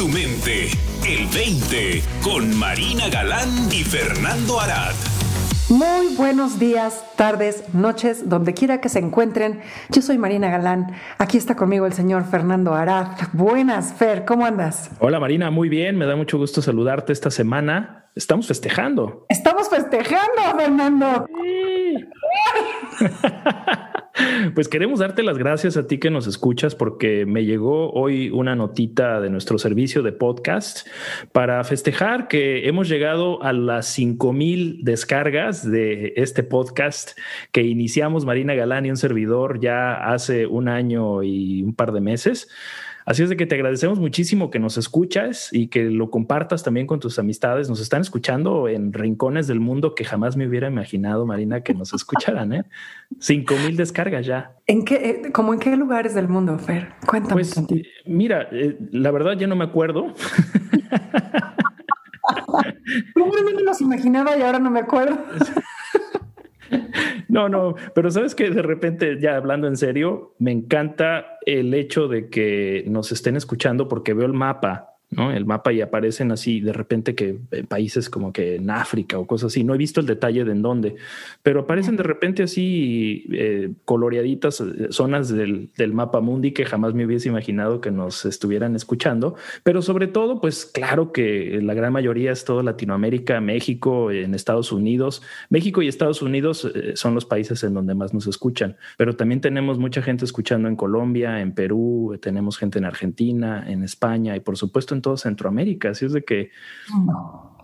tu mente. El 20 con Marina Galán y Fernando Arad. Muy buenos días, tardes, noches, donde quiera que se encuentren. Yo soy Marina Galán. Aquí está conmigo el señor Fernando Arad. Buenas, Fer, ¿cómo andas? Hola Marina, muy bien. Me da mucho gusto saludarte esta semana. Estamos festejando. Estamos festejando, Fernando. Pues queremos darte las gracias a ti que nos escuchas porque me llegó hoy una notita de nuestro servicio de podcast para festejar que hemos llegado a las 5000 descargas de este podcast que iniciamos Marina Galán y un servidor ya hace un año y un par de meses. Así es de que te agradecemos muchísimo que nos escuchas y que lo compartas también con tus amistades. Nos están escuchando en rincones del mundo que jamás me hubiera imaginado, Marina, que nos escucharan. ¿eh? Cinco mil descargas ya. ¿En qué, eh, como en qué lugares del mundo, Fer? Cuéntame. Pues, mira, eh, la verdad ya no me acuerdo. me los imaginaba y ahora no me acuerdo. No, no, pero sabes que de repente, ya hablando en serio, me encanta el hecho de que nos estén escuchando porque veo el mapa ¿no? El mapa y aparecen así de repente que eh, países como que en África o cosas así. No he visto el detalle de en dónde, pero aparecen de repente así eh, coloreaditas eh, zonas del, del, mapa mundi que jamás me hubiese imaginado que nos estuvieran escuchando. Pero sobre todo, pues claro que la gran mayoría es todo Latinoamérica, México, en Estados Unidos. México y Estados Unidos son los países en donde más nos escuchan, pero también tenemos mucha gente escuchando en Colombia, en Perú, tenemos gente en Argentina, en España y por supuesto en todo Centroamérica. Así es de que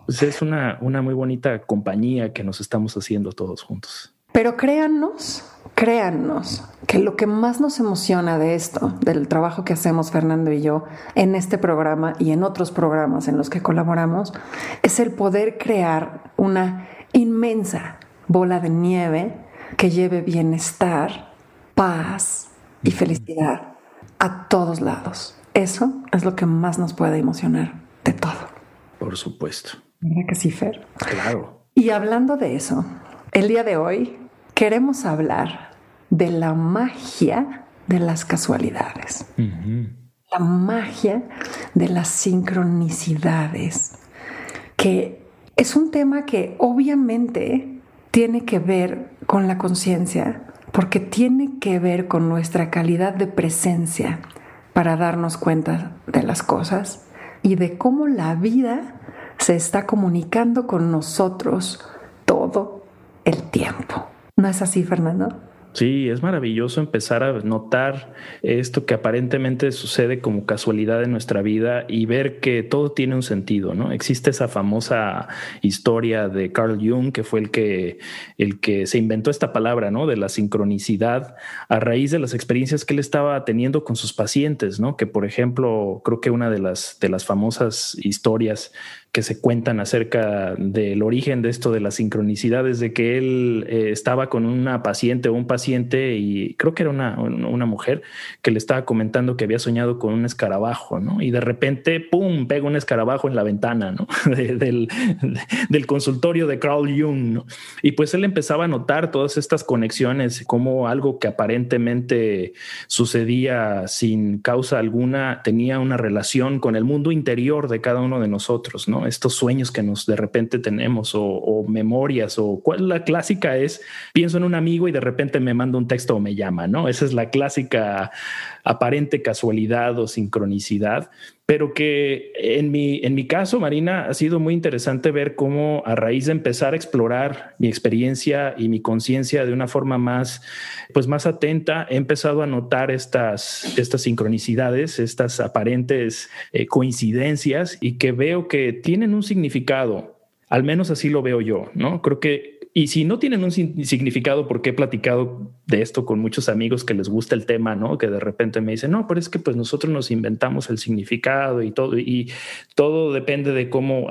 pues, es una, una muy bonita compañía que nos estamos haciendo todos juntos. Pero créannos, créannos que lo que más nos emociona de esto, del trabajo que hacemos Fernando y yo en este programa y en otros programas en los que colaboramos, es el poder crear una inmensa bola de nieve que lleve bienestar, paz y felicidad a todos lados. Eso es lo que más nos puede emocionar de todo. Por supuesto. ¿Verdad que sí, Fer? Claro. Y hablando de eso, el día de hoy queremos hablar de la magia de las casualidades. La magia de las sincronicidades, que es un tema que obviamente tiene que ver con la conciencia, porque tiene que ver con nuestra calidad de presencia para darnos cuenta de las cosas y de cómo la vida se está comunicando con nosotros todo el tiempo. ¿No es así, Fernando? Sí, es maravilloso empezar a notar esto que aparentemente sucede como casualidad en nuestra vida y ver que todo tiene un sentido, ¿no? Existe esa famosa historia de Carl Jung, que fue el que, el que se inventó esta palabra, ¿no? De la sincronicidad a raíz de las experiencias que él estaba teniendo con sus pacientes, ¿no? Que por ejemplo, creo que una de las, de las famosas historias que se cuentan acerca del origen de esto de las sincronicidades, de que él eh, estaba con una paciente o un paciente y creo que era una, una, mujer que le estaba comentando que había soñado con un escarabajo, ¿no? Y de repente, ¡pum!, pega un escarabajo en la ventana, ¿no? del, del, consultorio de Carl Jung, ¿no? Y pues él empezaba a notar todas estas conexiones, como algo que aparentemente sucedía sin causa alguna tenía una relación con el mundo interior de cada uno de nosotros, ¿no? Estos sueños que nos de repente tenemos o, memorias o cuál la clásica es, pienso en un amigo y de repente me manda un texto o me llama, ¿no? Esa es la clásica aparente casualidad o sincronicidad, pero que en mi, en mi caso, Marina, ha sido muy interesante ver cómo a raíz de empezar a explorar mi experiencia y mi conciencia de una forma más, pues más atenta, he empezado a notar estas, estas sincronicidades, estas aparentes eh, coincidencias y que veo que tienen un significado. Al menos así lo veo yo, ¿no? Creo que y si no tienen un significado, porque he platicado de esto con muchos amigos que les gusta el tema, ¿no? Que de repente me dicen, no, pero es que pues nosotros nos inventamos el significado y todo, y todo depende de cómo,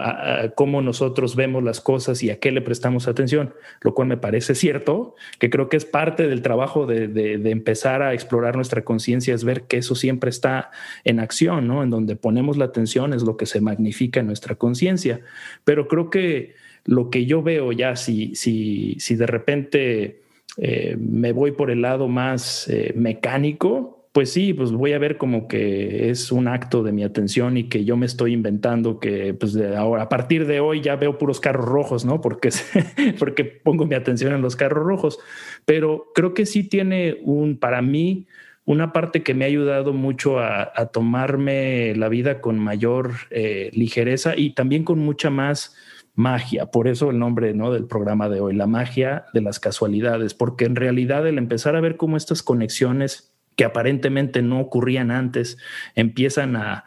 cómo nosotros vemos las cosas y a qué le prestamos atención, lo cual me parece cierto, que creo que es parte del trabajo de, de empezar a explorar nuestra conciencia, es ver que eso siempre está en acción, ¿no? En donde ponemos la atención es lo que se magnifica en nuestra conciencia, pero creo que lo que yo veo ya, si, si, si de repente eh, me voy por el lado más eh, mecánico, pues sí, pues voy a ver como que es un acto de mi atención y que yo me estoy inventando que pues ahora, a partir de hoy ya veo puros carros rojos, ¿no? Porque, porque pongo mi atención en los carros rojos. Pero creo que sí tiene un, para mí, una parte que me ha ayudado mucho a, tomarme la vida con mayor eh, ligereza y también con mucha más magia. Por eso el nombre ¿no? del programa de hoy, la magia de las casualidades, porque en realidad el empezar a ver cómo estas conexiones que aparentemente no ocurrían antes, empiezan a,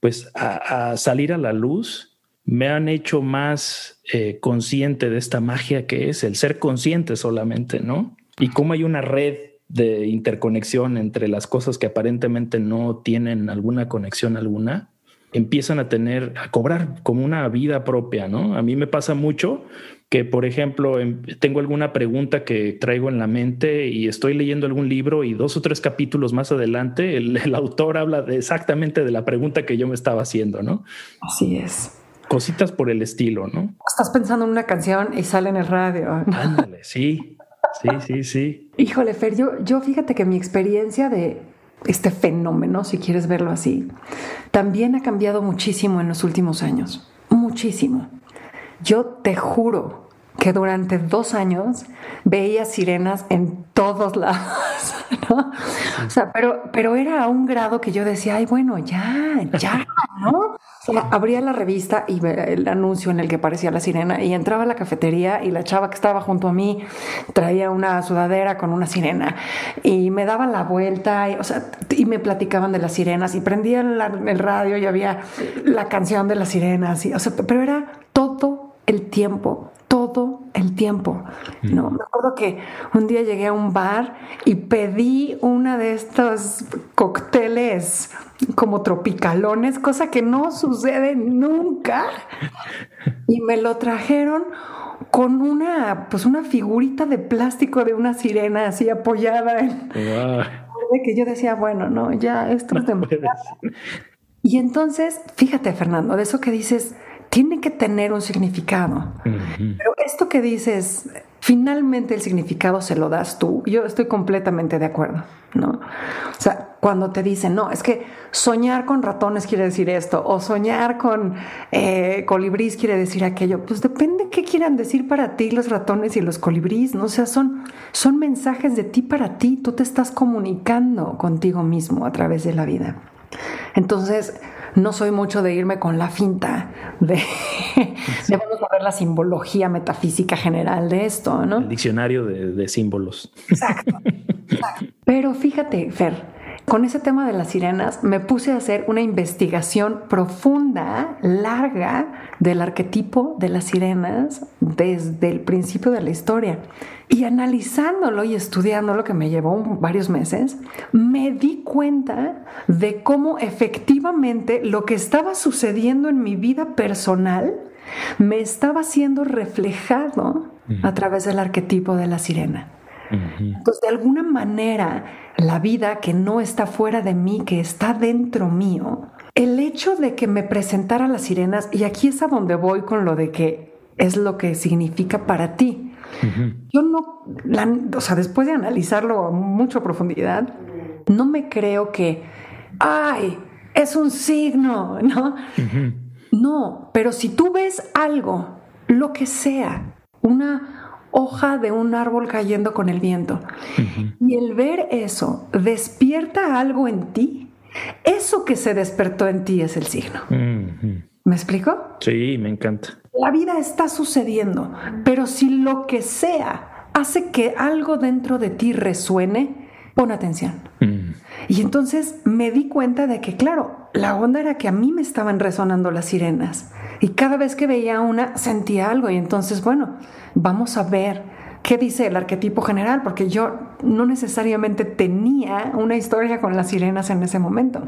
pues, a, salir a la luz, me han hecho más eh, consciente de esta magia que es el ser consciente solamente, ¿no? Y cómo hay una red de interconexión entre las cosas que aparentemente no tienen alguna conexión alguna, empiezan a tener, a cobrar como una vida propia, ¿no? A mí me pasa mucho que, por ejemplo, em, tengo alguna pregunta que traigo en la mente y estoy leyendo algún libro y dos o tres capítulos más adelante el, autor habla de exactamente de la pregunta que yo me estaba haciendo, ¿no? Así es. Cositas por el estilo, ¿no? Estás pensando en una canción y sale en el radio. Ándale, sí, sí, sí, sí. Híjole, Fer, yo, yo fíjate que mi experiencia de este fenómeno, si quieres verlo así, también ha cambiado muchísimo en los últimos años. Muchísimo. Yo te juro que durante dos años veía sirenas en todos lados, ¿no? O sea, pero, pero era a un grado que yo decía, ay, bueno, ya, ya, ¿no? O sea, abría la revista y el anuncio en el que aparecía la sirena y entraba a la cafetería y la chava que estaba junto a mí traía una sudadera con una sirena y me daban la vuelta y, o sea, y me platicaban de las sirenas y prendía el, radio y había la canción de las sirenas, y, o sea, pero era todo el tiempo todo el tiempo. No, me acuerdo que un día llegué a un bar y pedí una de estos cócteles como tropicalones, cosa que no sucede nunca. Y me lo trajeron con una, pues una figurita de plástico de una sirena así apoyada en que yo decía, bueno, no, ya esto es de Y entonces, fíjate, Fernando, de eso que dices, tiene que tener un significado. Pero esto que dices, finalmente el significado se lo das tú. Yo estoy completamente de acuerdo, ¿no? O sea, cuando te dicen, no, es que soñar con ratones quiere decir esto, o soñar con eh, colibrís quiere decir aquello, pues depende qué quieran decir para ti los ratones y los colibrís, ¿no? O sea, son, son mensajes de ti para ti, tú te estás comunicando contigo mismo a través de la vida. Entonces, no soy mucho de irme con la finta de, vamos a ver la simbología metafísica general de esto, ¿no? El diccionario de, símbolos. Exacto, Pero fíjate, Fer, con ese tema de las sirenas me puse a hacer una investigación profunda, larga, del arquetipo de las sirenas desde el principio de la historia. Y analizándolo y estudiándolo, que me llevó varios meses, me di cuenta de cómo efectivamente lo que estaba sucediendo en mi vida personal me estaba siendo reflejado a través del arquetipo de la sirena. Entonces, de alguna manera, la vida que no está fuera de mí, que está dentro mío, el hecho de que me presentara las sirenas, y aquí es a donde voy con lo de que es lo que significa para ti. Yo no, o sea, después de analizarlo a mucha profundidad, no me creo que, ay, es un signo, ¿no? No, pero si tú ves algo, lo que sea, una hoja de un árbol cayendo con el viento, y el ver eso despierta algo en ti, eso que se despertó en ti es el signo. ¿Me explico? Sí, me encanta. La vida está sucediendo, pero si lo que sea hace que algo dentro de ti resuene, pon atención. Mm. Y entonces me di cuenta de que, claro, la onda era que a mí me estaban resonando las sirenas. Y cada vez que veía una, sentía algo. Y entonces, bueno, vamos a ver qué dice el arquetipo general, porque yo no necesariamente tenía una historia con las sirenas en ese momento.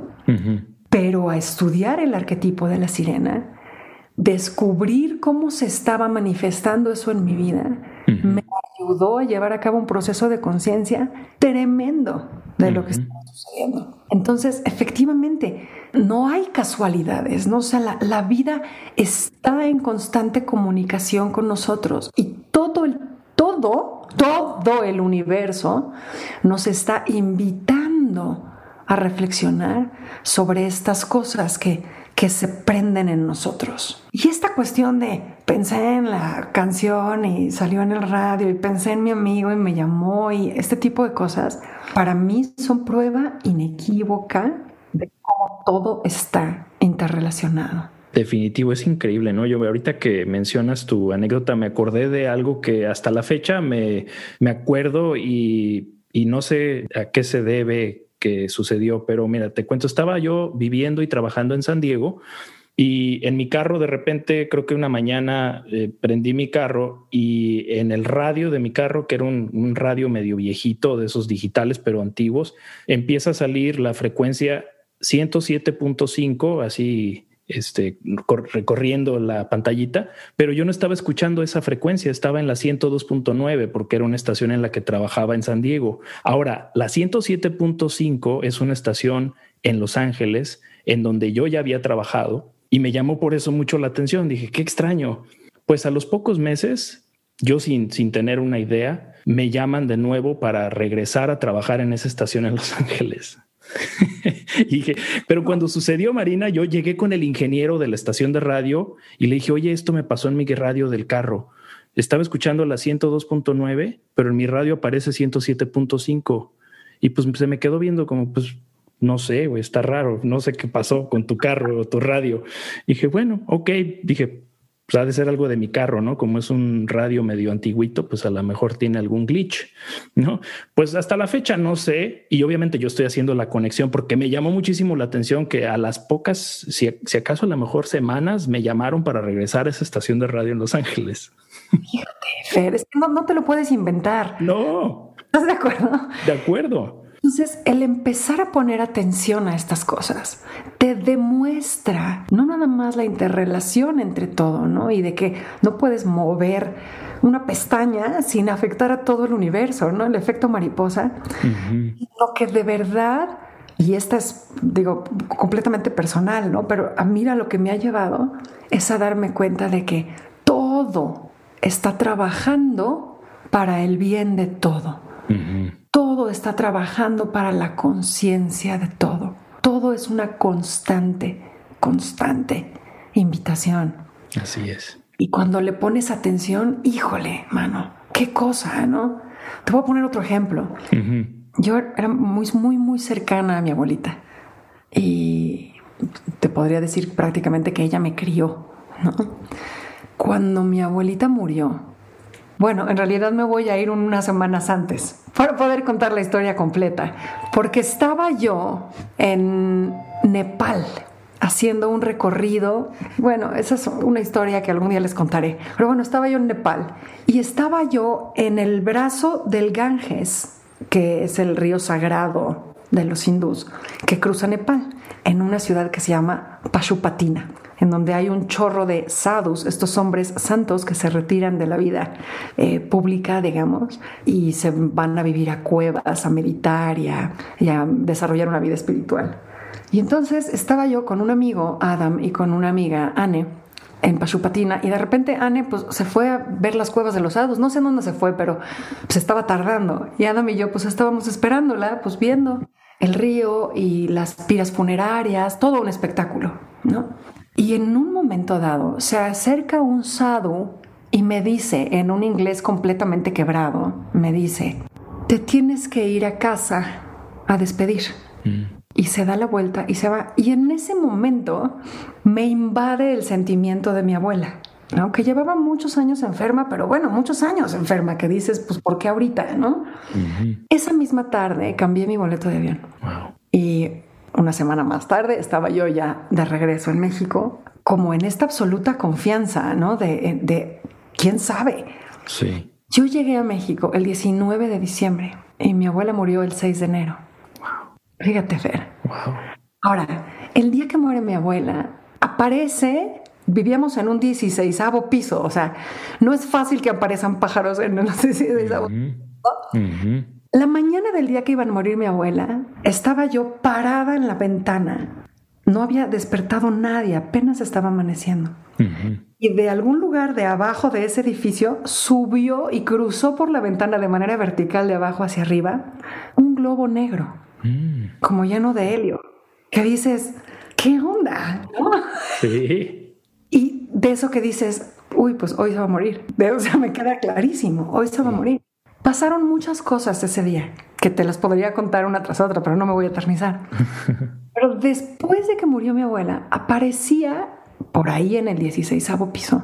Pero a estudiar el arquetipo de la sirena, descubrir cómo se estaba manifestando eso en mi vida, me ayudó a llevar a cabo un proceso de conciencia tremendo de lo que estaba sucediendo. Entonces, efectivamente, no hay casualidades, ¿no? O sea, la, vida está en constante comunicación con nosotros y todo el, todo, todo el universo nos está invitando a reflexionar sobre estas cosas que, que se prenden en nosotros. Y esta cuestión de pensé en la canción y salió en el radio y pensé en mi amigo y me llamó y este tipo de cosas, para mí son prueba inequívoca de cómo todo está interrelacionado. Definitivo, es increíble, ¿no? Yo ahorita que mencionas tu anécdota me acordé de algo que hasta la fecha me, me acuerdo y, y no sé a qué se debe que sucedió, pero mira, te cuento, estaba yo viviendo y trabajando en San Diego y en mi carro de repente, creo que una mañana eh, prendí mi carro y en el radio de mi carro, que era un, un radio medio viejito de esos digitales, pero antiguos, empieza a salir la frecuencia 107.5, así este, recorriendo la pantallita, pero yo no estaba escuchando esa frecuencia, estaba en la 102.9 porque era una estación en la que trabajaba en San Diego. Ahora, la 107.5 es una estación en Los Ángeles en donde yo ya había trabajado y me llamó por eso mucho la atención. Dije, qué extraño. Pues a los pocos meses, yo sin, sin tener una idea, me llaman de nuevo para regresar a trabajar en esa estación en Los Ángeles. dije, pero cuando sucedió Marina, yo llegué con el ingeniero de la estación de radio y le dije, oye, esto me pasó en mi radio del carro. Estaba escuchando la 102.9, pero en mi radio aparece 107.5. Y pues se me quedó viendo como, pues, no sé, güey, está raro, no sé qué pasó con tu carro o tu radio. dije, bueno, ok, dije, pues ha de ser algo de mi carro, ¿no? Como es un radio medio antiguito, pues a lo mejor tiene algún glitch, ¿no? Pues hasta la fecha no sé, y obviamente yo estoy haciendo la conexión porque me llamó muchísimo la atención que a las pocas, si, acaso a lo mejor semanas, me llamaron para regresar a esa estación de radio en Los Ángeles. Fíjate, Fer, es que no, no te lo puedes inventar. No. ¿Estás de acuerdo? De acuerdo. Entonces, el empezar a poner atención a estas cosas te demuestra no nada más la interrelación entre todo, ¿no? Y de que no puedes mover una pestaña sin afectar a todo el universo, ¿no? El efecto mariposa. Lo que de verdad, y esta es, digo, completamente personal, ¿no? Pero a mira lo que me ha llevado es a darme cuenta de que todo está trabajando para el bien de todo todo está trabajando para la conciencia de todo. Todo es una constante, constante invitación. Así es. Y cuando le pones atención, híjole, mano, qué cosa, ¿no? Te voy a poner otro ejemplo. Yo era muy, muy, muy cercana a mi abuelita y te podría decir prácticamente que ella me crió, ¿no? Cuando mi abuelita murió, bueno, en realidad me voy a ir unas semanas antes para poder contar la historia completa, porque estaba yo en Nepal haciendo un recorrido. Bueno, esa es una historia que algún día les contaré. Pero bueno, estaba yo en Nepal y estaba yo en el brazo del Ganges, que es el río sagrado de los hindús, que cruza Nepal, en una ciudad que se llama Pashupatina en donde hay un chorro de sadhus, estos hombres santos que se retiran de la vida eh, pública, digamos, y se van a vivir a cuevas, a meditar y a, desarrollar una vida espiritual. Y entonces estaba yo con un amigo, Adam, y con una amiga, Anne, en Pashupatina y de repente Anne pues se fue a ver las cuevas de los sadhus, no sé dónde se fue, pero se estaba tardando. Y Adam y yo pues estábamos esperándola, pues viendo el río y las piras funerarias, todo un espectáculo, ¿no? Y en un momento dado se acerca un sadhu y me dice, en un inglés completamente quebrado, me dice, te tienes que ir a casa a despedir. Mm. Y se da la vuelta y se va. Y en ese momento me invade el sentimiento de mi abuela. ¿No? que llevaba muchos años enferma, pero bueno, muchos años enferma, que dices, pues, ¿por qué ahorita? ¿no? Esa misma tarde cambié mi boleto de avión. Y una semana más tarde estaba yo ya de regreso en México, como en esta absoluta confianza, ¿no? De, de quién sabe. Sí. Yo llegué a México el 19 de diciembre y mi abuela murió el 6 de enero. Wow. Fíjate, Fer. Wow. Ahora, el día que muere mi abuela, aparece vivíamos en un 16 piso, o sea, no es fácil que aparezcan pájaros en el 16 la mañana del día que iban a morir mi abuela, estaba yo parada en la ventana. No había despertado nadie, apenas estaba amaneciendo. Y de algún lugar de abajo de ese edificio subió y cruzó por la ventana de manera vertical de abajo hacia arriba un globo negro. mm. como lleno de helio, que dices, ¿qué onda? Sí. De eso que dices, uy, pues hoy se va a morir. De, o sea, me queda clarísimo, hoy se va a morir. Pasaron muchas cosas ese día que te las podría contar una tras otra, pero no me voy a eternizar. Pero después de que murió mi abuela, aparecía por ahí en el 16 piso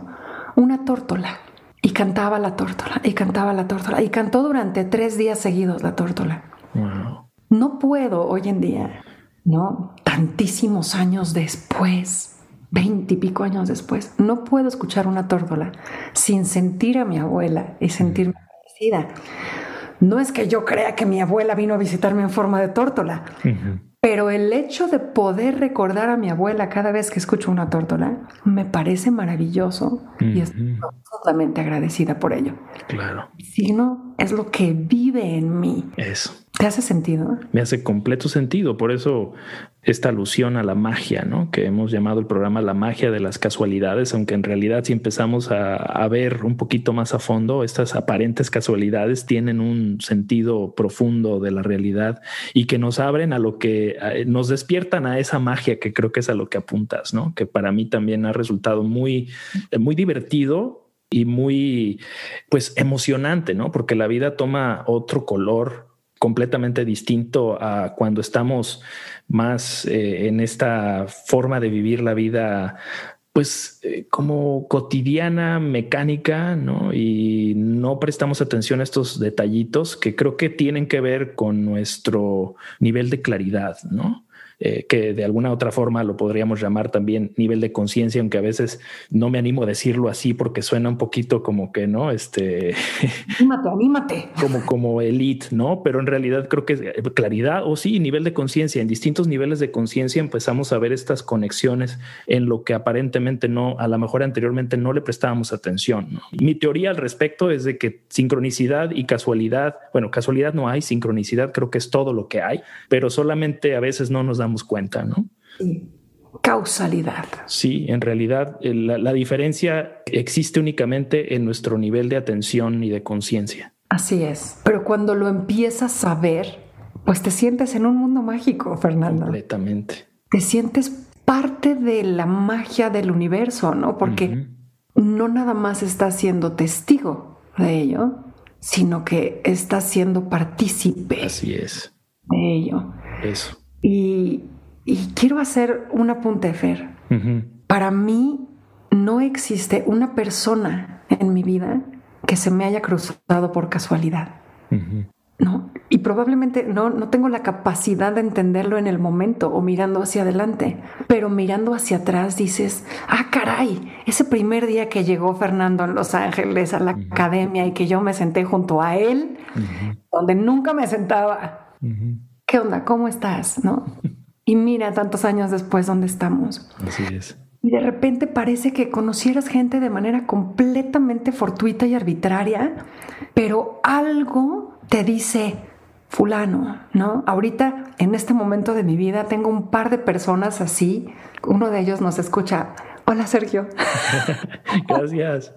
una tórtola y cantaba la tórtola y cantaba la tórtola y cantó durante tres días seguidos la tórtola. No puedo hoy en día, ¿no? Tantísimos años después, veintipico años después, no puedo escuchar una tórtola sin sentir a mi abuela y sentirme agradecida. No es que yo crea que mi abuela vino a visitarme en forma de tórtola, pero el hecho de poder recordar a mi abuela cada vez que escucho una tórtola me parece maravilloso y estoy totalmente agradecida por ello. Claro. Si no, es lo que vive en mí. Eso. ¿Te hace sentido? Me hace completo sentido. Por eso esta alusión a la magia, ¿no? Que hemos llamado el programa La magia de las casualidades, aunque en realidad si empezamos a, ver un poquito más a fondo, estas aparentes casualidades tienen un sentido profundo de la realidad y que nos abren a lo que nos despiertan a esa magia que creo que es a lo que apuntas, ¿no? Que para mí también ha resultado muy, muy divertido y muy pues emocionante, ¿no? Porque la vida toma otro color completamente distinto a cuando estamos más eh, en esta forma de vivir la vida pues eh, como cotidiana, mecánica, ¿no? Y no prestamos atención a estos detallitos que creo que tienen que ver con nuestro nivel de claridad, ¿no? Eh, que de alguna otra forma lo podríamos llamar también nivel de conciencia, aunque a veces no me animo a decirlo así porque suena un poquito como que, ¿no? Este... Anímate, anímate. Como, como elite, ¿no? Pero en realidad creo que eh, claridad o sí, nivel de conciencia. En distintos niveles de conciencia empezamos a ver estas conexiones en lo que aparentemente no, a lo mejor anteriormente no le prestábamos atención. Mi teoría al respecto es de que sincronicidad y casualidad, bueno, casualidad no hay, sincronicidad creo que es todo lo que hay, pero solamente a veces no nos damos cuenta, ¿no? Causalidad. Sí, en realidad eh, la, diferencia existe únicamente en nuestro nivel de atención y de conciencia. Así es. Pero cuando lo empiezas a ver, pues te sientes en un mundo mágico, Fernando. Completamente. Te sientes parte de la magia del universo, ¿no? Porque no nada más estás siendo testigo de ello, sino que estás siendo partícipe. Así es. De ello. Eso. Y, quiero hacer un apunte, Fer. Para mí no existe una persona en mi vida que se me haya cruzado por casualidad. No, y probablemente no, no tengo la capacidad de entenderlo en el momento o mirando hacia adelante, pero mirando hacia atrás dices, ah, caray, ese primer día que llegó Fernando en Los Ángeles a la academia y que yo me senté junto a él, donde nunca me sentaba. ¿Qué onda? ¿Cómo estás? ¿No? Y mira, tantos años después, ¿dónde estamos? Así es. Y de repente parece que conocieras gente de manera completamente fortuita y arbitraria, pero algo te dice, fulano, ¿no? Ahorita, en este momento de mi vida, tengo un par de personas así. Uno de ellos nos escucha. Hola, Sergio. Gracias.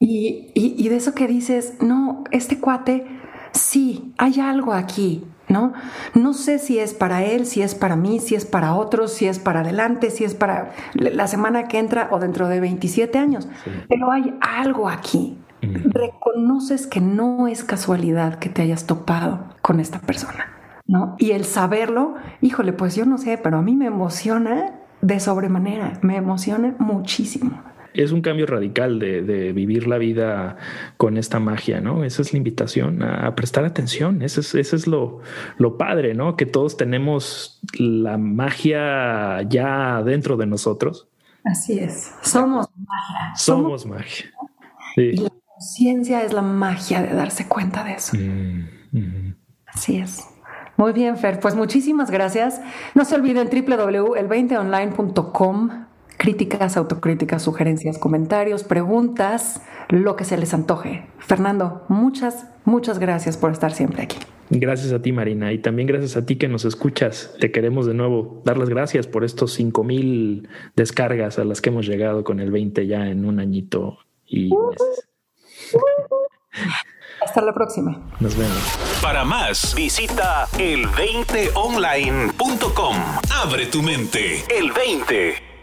Y, y, de eso que dices, no, este cuate, sí, hay algo aquí, ¿no? No sé si es para él, si es para mí, si es para otros, si es para adelante, si es para la semana que entra o dentro de 27 años, pero hay algo aquí. Reconoces que no es casualidad que te hayas topado con esta persona, ¿no? Y el saberlo, híjole, pues yo no sé, pero a mí me emociona de sobremanera, me emociona muchísimo es un cambio radical de, vivir la vida con esta magia, ¿no? Esa es la invitación a, prestar atención. Eso es, eso es lo, lo, padre, ¿no? Que todos tenemos la magia ya dentro de nosotros. Así es. Somos magia. Somos, magia. Y la conciencia es la magia de darse cuenta de eso. Mm, Así es. Muy bien, Fer. Pues muchísimas gracias. No se olviden www.el20online.com críticas, autocríticas, sugerencias, comentarios, preguntas, lo que se les antoje. Fernando, muchas, muchas gracias por estar siempre aquí. Gracias a ti, Marina, y también gracias a ti que nos escuchas. Te queremos de nuevo dar las gracias por estos cinco mil descargas a las que hemos llegado con el 20 ya en un añito y meses. Hasta la próxima. Nos vemos. Para más, visita el20online.com. Abre tu mente. El 20.